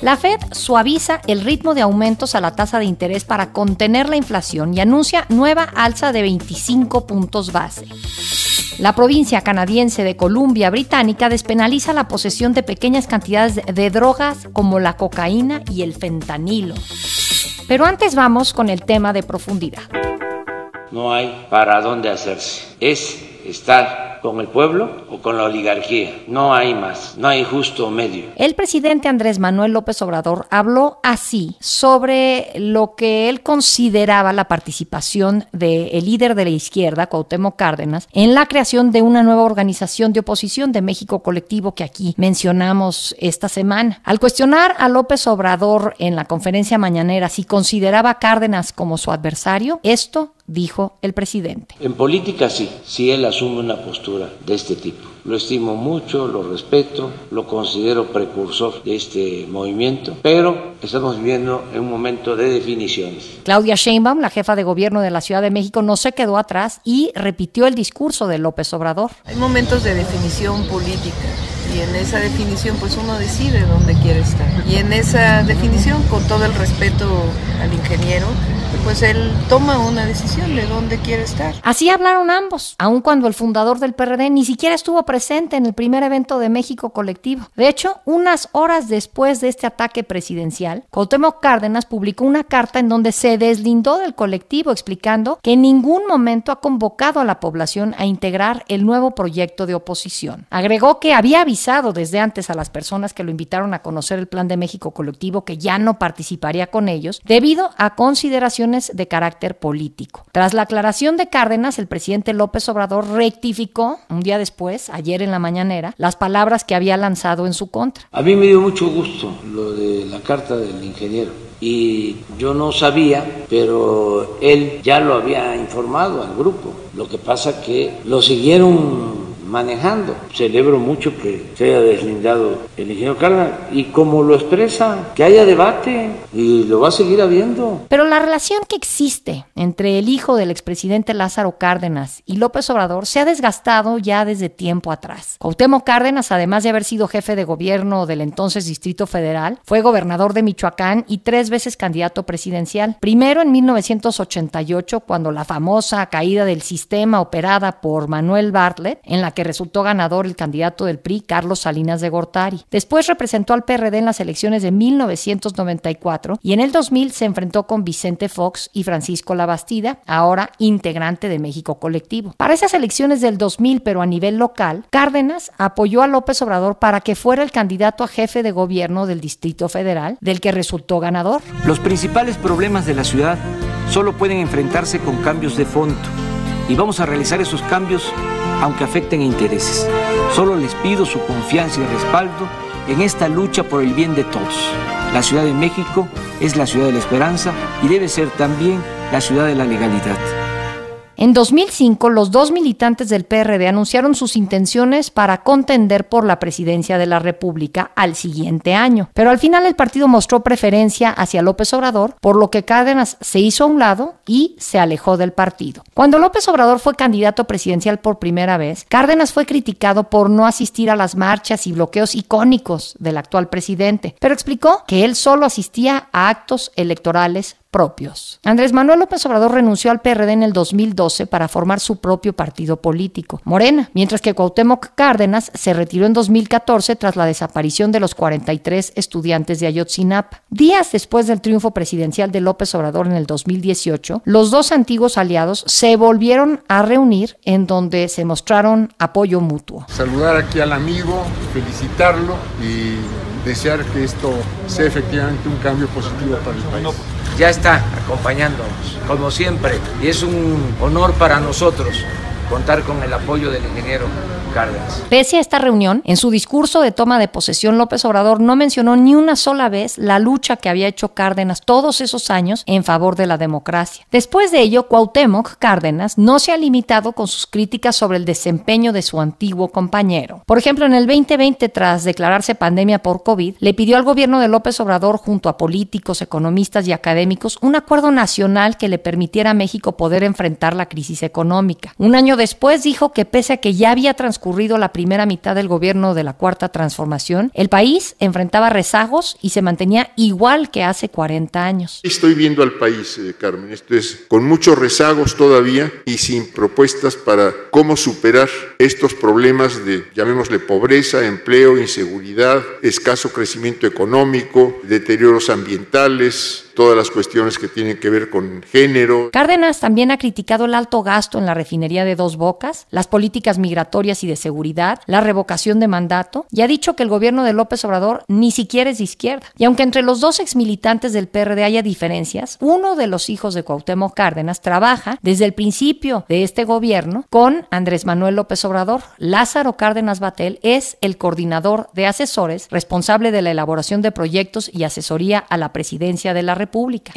La Fed suaviza el ritmo de aumentos a la tasa de interés para contener la inflación y anuncia nueva alza de 25 puntos base. La provincia canadiense de Columbia Británica despenaliza la posesión de pequeñas cantidades de drogas como la cocaína y el fentanilo. Pero antes vamos con el tema de profundidad. No hay para dónde hacerse. Es estar con el pueblo o con la oligarquía. No hay más, no hay justo medio. El presidente Andrés Manuel López Obrador habló así sobre lo que él consideraba la participación del líder de la izquierda, Cuauhtémoc Cárdenas, en la creación de una nueva organización de oposición de México Colectivo que aquí mencionamos esta semana. Al cuestionar a López Obrador en la conferencia mañanera si consideraba a Cárdenas como su adversario, esto dijo el presidente. En política sí, si él asume una postura de este tipo. Lo estimo mucho, lo respeto, lo considero precursor de este movimiento, pero estamos viviendo en un momento de definiciones. Claudia Sheinbaum, la jefa de gobierno de la Ciudad de México, no se quedó atrás y repitió el discurso de López Obrador. Hay momentos de definición política y en esa definición pues uno decide dónde quiere estar. Y en esa definición, con todo el respeto al ingeniero, pues él toma una decisión de dónde quiere estar. Así hablaron ambos, aun cuando el fundador del PRD ni siquiera estuvo presente en el primer evento de México colectivo. De hecho, unas horas después de este ataque presidencial, Cuauhtémoc Cárdenas publicó una carta en donde se deslindó del colectivo explicando que en ningún momento ha convocado a la población a integrar el nuevo proyecto de oposición. Agregó que había avisado desde antes a las personas que lo invitaron a conocer el plan de México colectivo que ya no participaría con ellos debido a consideraciones de carácter político. Tras la aclaración de Cárdenas, el presidente López Obrador rectificó un día después, ayer en la mañanera, las palabras que había lanzado en su contra. A mí me dio mucho gusto lo de la carta del ingeniero y yo no sabía, pero él ya lo había informado al grupo. Lo que pasa que lo siguieron manejando. Celebro mucho que se haya deslindado el ingeniero Cárdenas y como lo expresa, que haya debate y lo va a seguir habiendo. Pero la relación que existe entre el hijo del expresidente Lázaro Cárdenas y López Obrador se ha desgastado ya desde tiempo atrás. Cuauhtémoc Cárdenas, además de haber sido jefe de gobierno del entonces Distrito Federal, fue gobernador de Michoacán y tres veces candidato presidencial. Primero en 1988, cuando la famosa caída del sistema operada por Manuel Bartlett, en la que resultó ganador el candidato del PRI, Carlos Salinas de Gortari. Después representó al PRD en las elecciones de 1994 y en el 2000 se enfrentó con Vicente Fox y Francisco Labastida, ahora integrante de México Colectivo. Para esas elecciones del 2000, pero a nivel local, Cárdenas apoyó a López Obrador para que fuera el candidato a jefe de gobierno del Distrito Federal, del que resultó ganador. Los principales problemas de la ciudad solo pueden enfrentarse con cambios de fondo y vamos a realizar esos cambios aunque afecten intereses. Solo les pido su confianza y respaldo en esta lucha por el bien de todos. La Ciudad de México es la ciudad de la esperanza y debe ser también la ciudad de la legalidad. En 2005, los dos militantes del PRD anunciaron sus intenciones para contender por la presidencia de la República al siguiente año. Pero al final el partido mostró preferencia hacia López Obrador, por lo que Cárdenas se hizo a un lado y se alejó del partido. Cuando López Obrador fue candidato presidencial por primera vez, Cárdenas fue criticado por no asistir a las marchas y bloqueos icónicos del actual presidente, pero explicó que él solo asistía a actos electorales propios. Andrés Manuel López Obrador renunció al PRD en el 2012 para formar su propio partido político, Morena, mientras que Cuauhtémoc Cárdenas se retiró en 2014 tras la desaparición de los 43 estudiantes de Ayotzinapa. Días después del triunfo presidencial de López Obrador en el 2018, los dos antiguos aliados se volvieron a reunir en donde se mostraron apoyo mutuo. Saludar aquí al amigo, felicitarlo y desear que esto sea efectivamente un cambio positivo para el país. Ya está acompañándonos, como siempre, y es un honor para nosotros contar con el apoyo del ingeniero Cárdenas. Pese a esta reunión, en su discurso de toma de posesión, López Obrador no mencionó ni una sola vez la lucha que había hecho Cárdenas todos esos años en favor de la democracia. Después de ello, Cuauhtémoc Cárdenas no se ha limitado con sus críticas sobre el desempeño de su antiguo compañero. Por ejemplo, en el 2020, tras declararse pandemia por COVID, le pidió al gobierno de López Obrador, junto a políticos, economistas y académicos, un acuerdo nacional que le permitiera a México poder enfrentar la crisis económica. Un año después dijo que pese a que ya había transcurrido la primera mitad del gobierno de la Cuarta Transformación, el país enfrentaba rezagos y se mantenía igual que hace 40 años. Estoy viendo al país, eh, Carmen, esto es con muchos rezagos todavía y sin propuestas para cómo superar estos problemas de, llamémosle, pobreza, empleo, inseguridad, escaso crecimiento económico, deterioros ambientales, todas las cuestiones que tienen que ver con género. Cárdenas también ha criticado el alto gasto en la refinería de Dos Bocas, las políticas migratorias y de seguridad, la revocación de mandato y ha dicho que el gobierno de López Obrador ni siquiera es de izquierda. Y aunque entre los dos exmilitantes del PRD haya diferencias, uno de los hijos de Cuauhtémoc Cárdenas trabaja desde el principio de este gobierno con Andrés Manuel López Obrador. Lázaro Cárdenas Batel es el coordinador de asesores responsable de la elaboración de proyectos y asesoría a la presidencia de la República.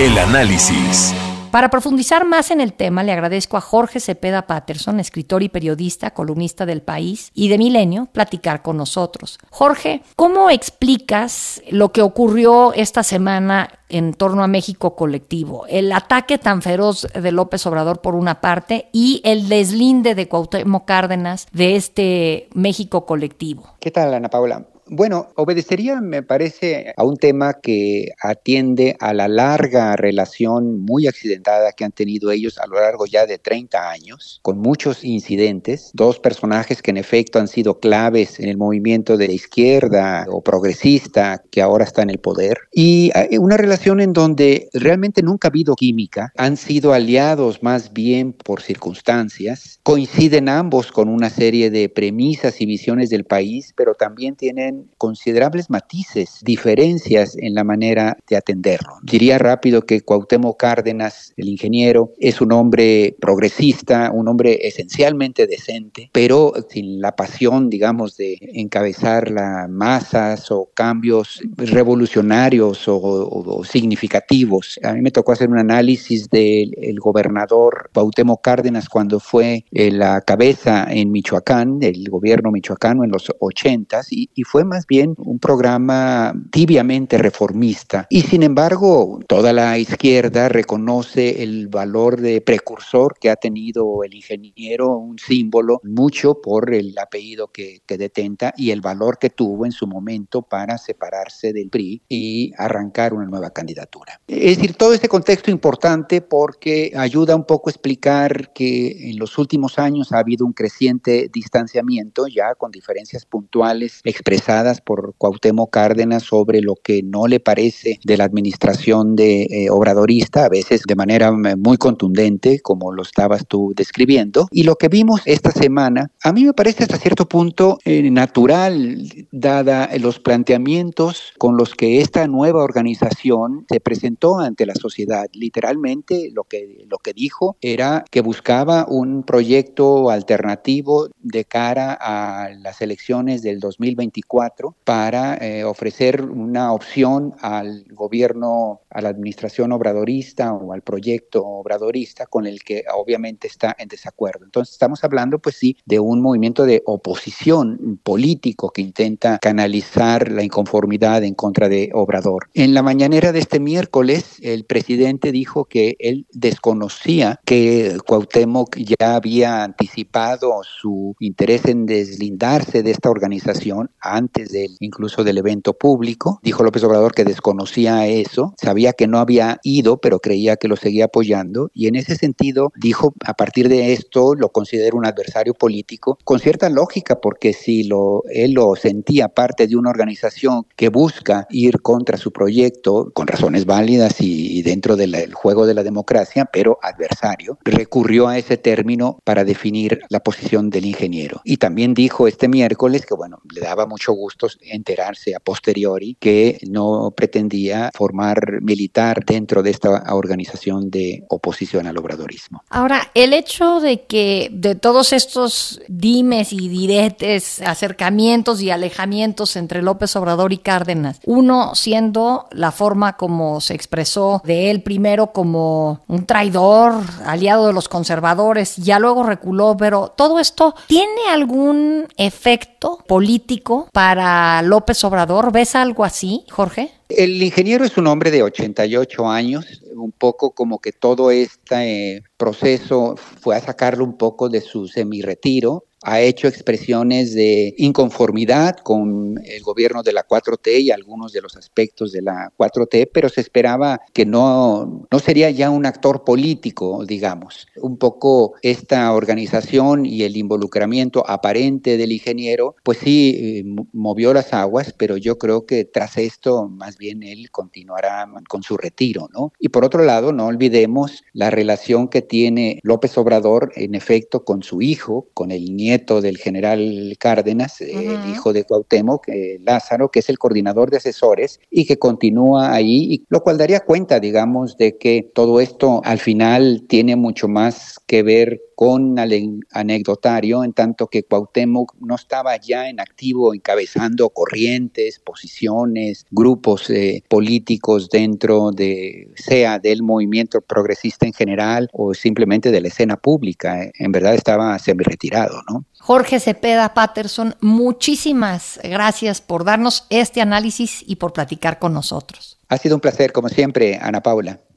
El análisis. Para profundizar más en el tema, le agradezco a Jorge Cepeda Patterson, escritor y periodista, columnista del País y de Milenio, platicar con nosotros. Jorge, ¿cómo explicas lo que ocurrió esta semana en torno a México colectivo? El ataque tan feroz de López Obrador por una parte y el deslinde de Cuauhtémoc Cárdenas de este México colectivo. ¿Qué tal, Ana Paula? Bueno, obedecería, me parece, a un tema que atiende a la larga relación muy accidentada que han tenido ellos a lo largo ya de 30 años, con muchos incidentes, dos personajes que en efecto han sido claves en el movimiento de izquierda o progresista que ahora está en el poder, y eh, una relación en donde realmente nunca ha habido química, han sido aliados más bien por circunstancias, coinciden ambos con una serie de premisas y visiones del país, pero también tienen considerables matices, diferencias en la manera de atenderlo. Diría rápido que Cuauhtémoc Cárdenas, el ingeniero, es un hombre progresista, un hombre esencialmente decente, pero sin la pasión, digamos, de encabezar las masas o cambios revolucionarios o, significativos. A mí me tocó hacer un análisis del gobernador Cuauhtémoc Cárdenas cuando fue eh, la cabeza en Michoacán, del gobierno michoacano en los ochentas, y, y fue más bien un programa tibiamente reformista. Y sin embargo, toda la izquierda reconoce el valor de precursor que ha tenido el ingeniero, un símbolo, mucho por el apellido que, que detenta y el valor que tuvo en su momento para separarse del PRI y arrancar una nueva candidatura. Es decir, todo este contexto importante porque ayuda un poco a explicar que en los últimos años ha habido un creciente distanciamiento ya con diferencias puntuales expresadas por Cuauhtémoc Cárdenas sobre lo que no le parece de la administración de eh, obradorista, a veces de manera eh, muy contundente, como lo estabas tú describiendo. Y lo que vimos esta semana, a mí me parece hasta cierto punto eh, natural, dada los planteamientos con los que esta nueva organización se presentó ante la sociedad. Literalmente lo que, lo que dijo era que buscaba un proyecto alternativo de cara a las elecciones del 2024 para eh, ofrecer una opción al gobierno, a la administración obradorista o al proyecto obradorista con el que obviamente está en desacuerdo. Entonces estamos hablando pues sí de un movimiento de oposición político que intenta canalizar la inconformidad en contra de Obrador. En la mañanera de este miércoles el presidente dijo que él desconocía que Cuauhtémoc ya había anticipado su interés en deslindarse de esta organización antes del, incluso del evento público. Dijo López Obrador que desconocía eso, sabía que no había ido, pero creía que lo seguía apoyando. Y en ese sentido dijo, a partir de esto lo considero un adversario político, con cierta lógica, porque si lo, él lo sentía parte de una organización que busca ir contra su proyecto, con razones válidas y, dentro del juego de la democracia, pero adversario, recurrió a ese término para definir la posición del ingeniero. Y también dijo este miércoles que, bueno, le daba mucho gusto enterarse a posteriori que no pretendía formar militar dentro de esta organización de oposición al obradorismo. Ahora, el hecho de que de todos estos dimes y diretes, acercamientos y alejamientos entre López Obrador y Cárdenas, uno siendo la forma como se expresó de él primero como un traidor, aliado de los conservadores, ya luego reculó, pero todo esto tiene algún efecto político para López Obrador? ¿Ves algo así, Jorge? El ingeniero es un hombre de 88 años, un poco como que todo este proceso fue a sacarlo un poco de su semi-retiro ha hecho expresiones de inconformidad con el gobierno de la 4T y algunos de los aspectos de la 4T, pero se esperaba que no, no sería ya un actor político, digamos. Un poco esta organización y el involucramiento aparente del ingeniero, pues sí, eh, movió las aguas, pero yo creo que tras esto más bien él continuará con su retiro, ¿no? Y por otro lado, no olvidemos la relación que tiene López Obrador, en efecto, con su hijo, con el nieto nieto del general Cárdenas, el hijo de Cuauhtémoc, Lázaro, que es el coordinador de asesores y que continúa ahí, lo cual daría cuenta, digamos, de que todo esto al final tiene mucho más que ver con el anecdotario, en tanto que Cuauhtémoc no estaba ya en activo encabezando corrientes, posiciones, grupos eh, políticos dentro de, sea del movimiento progresista en general o simplemente de la escena pública. En verdad estaba semi-retirado, ¿no? Jorge Cepeda Patterson, muchísimas gracias por darnos este análisis y por platicar con nosotros. Ha sido un placer, como siempre, Ana Paula.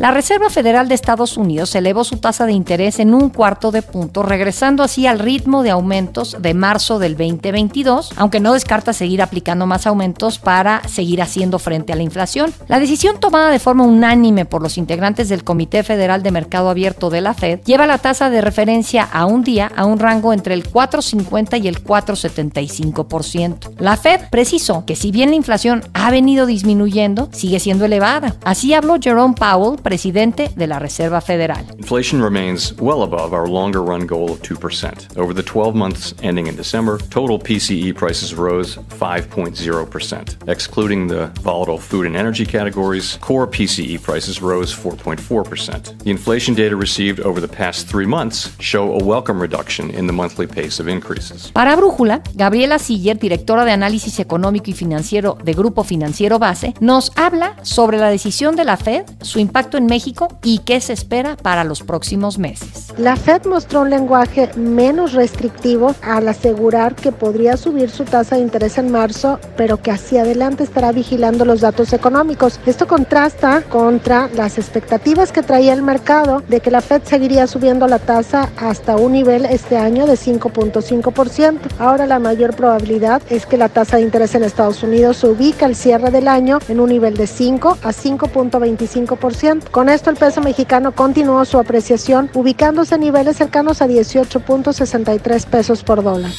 La Reserva Federal de Estados Unidos elevó su tasa de interés en un cuarto de punto, regresando así al ritmo de aumentos de marzo del 2022, aunque no descarta seguir aplicando más aumentos para seguir haciendo frente a la inflación. La decisión tomada de forma unánime por los integrantes del Comité Federal de Mercado Abierto de la Fed lleva la tasa de referencia a un día a un rango entre el 4,50 y el 4,75%. La Fed precisó que si bien la inflación ha venido disminuyendo, sigue siendo elevada. Así habló Jerome Powell, presidente de la Reserva Federal. Inflation remains well above our longer run goal of 2%. Over the 12 months ending in December, total PCE prices rose 5.0%. Excluding the volatile food and energy categories, core PCE prices rose 4.4%. The inflation data received over the past three months show a welcome reduction in the monthly pace of increases. Para Brújula, Gabriela Siller, directora de análisis económico y financiero de Grupo Financiero Base, nos habla sobre la decisión de la Fed, su impacto en México y qué se espera para los próximos meses. La Fed mostró un lenguaje menos restrictivo al asegurar que podría subir su tasa de interés en marzo, pero que hacia adelante estará vigilando los datos económicos. Esto contrasta contra las expectativas que traía el mercado de que la Fed seguiría subiendo la tasa hasta un nivel este año de 5.5%. Ahora la mayor probabilidad es que la tasa de interés en Estados Unidos se ubique al cierre del año en un nivel de 5 a 5.25%. Con esto el peso mexicano continuó su apreciación, ubicándose a niveles cercanos a 18.63 pesos por dólar.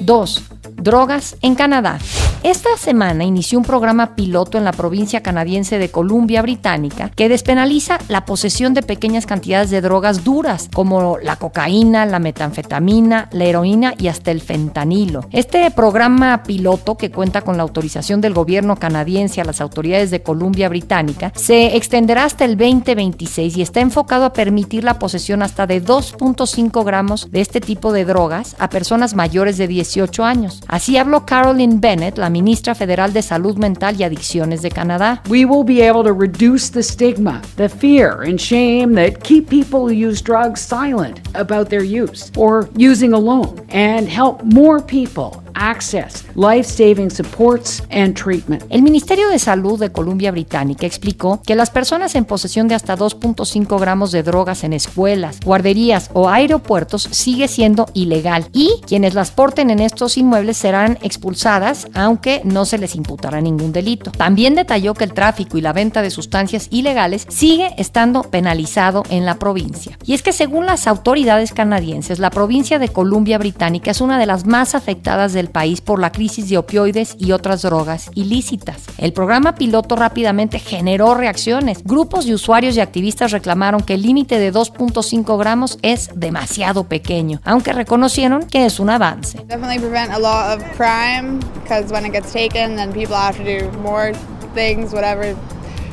2. Drogas en Canadá. Esta semana inició un programa piloto en la provincia canadiense de Columbia Británica que despenaliza la posesión de pequeñas cantidades de drogas duras como la cocaína, la metanfetamina, la heroína y hasta el fentanilo. Este programa piloto que cuenta con la autorización del gobierno canadiense a las autoridades de Columbia Británica se extenderá hasta el 2026 y está enfocado a permitir la posesión hasta de 2.5 gramos de este tipo de drogas a personas mayores de 18 años. Así habló Caroline Bennett, la ministra federal de Salud Mental y Adicciones de Canadá. We will be able to reduce the stigma, the fear and shame that keep people who use drugs silent about their use or using alone and help more people access life-saving supports and treatment. El Ministerio de Salud de Columbia Británica explicó que las personas en posesión de hasta 2.5 gramos de drogas en escuelas, guarderías o aeropuertos sigue siendo ilegal y quienes las porten en estos inmuebles serán expulsadas aunque no se les imputará ningún delito. También detalló que el tráfico y la venta de sustancias ilegales sigue estando penalizado en la provincia. Y es que según las autoridades canadienses, la provincia de Columbia Británica es una de las más afectadas del país por la crisis de opioides y otras drogas ilícitas. El programa piloto rápidamente generó reacciones. Grupos de usuarios y activistas reclamaron que el límite de 2.5 gramos es demasiado pequeño, aunque reconocieron que es un avance.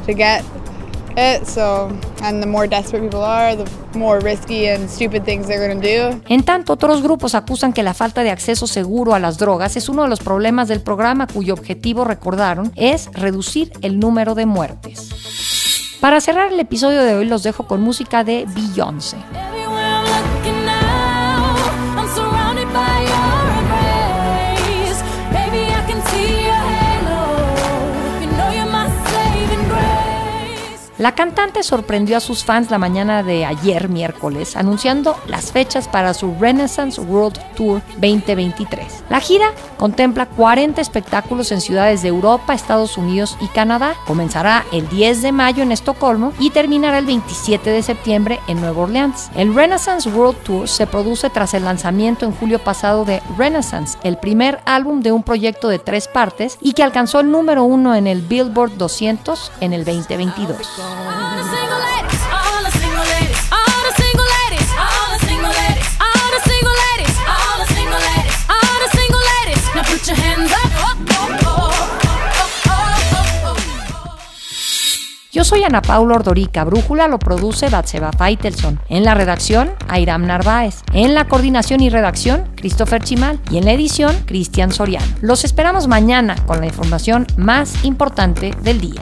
To get En tanto, otros grupos acusan que la falta de acceso seguro a las drogas es uno de los problemas del programa cuyo objetivo, recordaron, es reducir el número de muertes. Para cerrar el episodio de hoy los dejo con música de Beyoncé. La cantante sorprendió a sus fans la mañana de ayer, miércoles, anunciando las fechas para su Renaissance World Tour 2023. La gira contempla 40 espectáculos en ciudades de Europa, Estados Unidos y Canadá. Comenzará el 10 de mayo en Estocolmo y terminará el 27 de septiembre en Nueva Orleans. El Renaissance World Tour se produce tras el lanzamiento en julio pasado de Renaissance, el primer álbum de un proyecto de tres partes y que alcanzó el número uno en el Billboard 200 en el 2022. Yo soy Ana Paula Ordorica. Brújula lo produce Batseba Faitelson. En la redacción, Airam Narváez. En la coordinación y redacción, Christopher Chimal. Y en la edición, Cristian Soriano. Los esperamos mañana con la información más importante del día.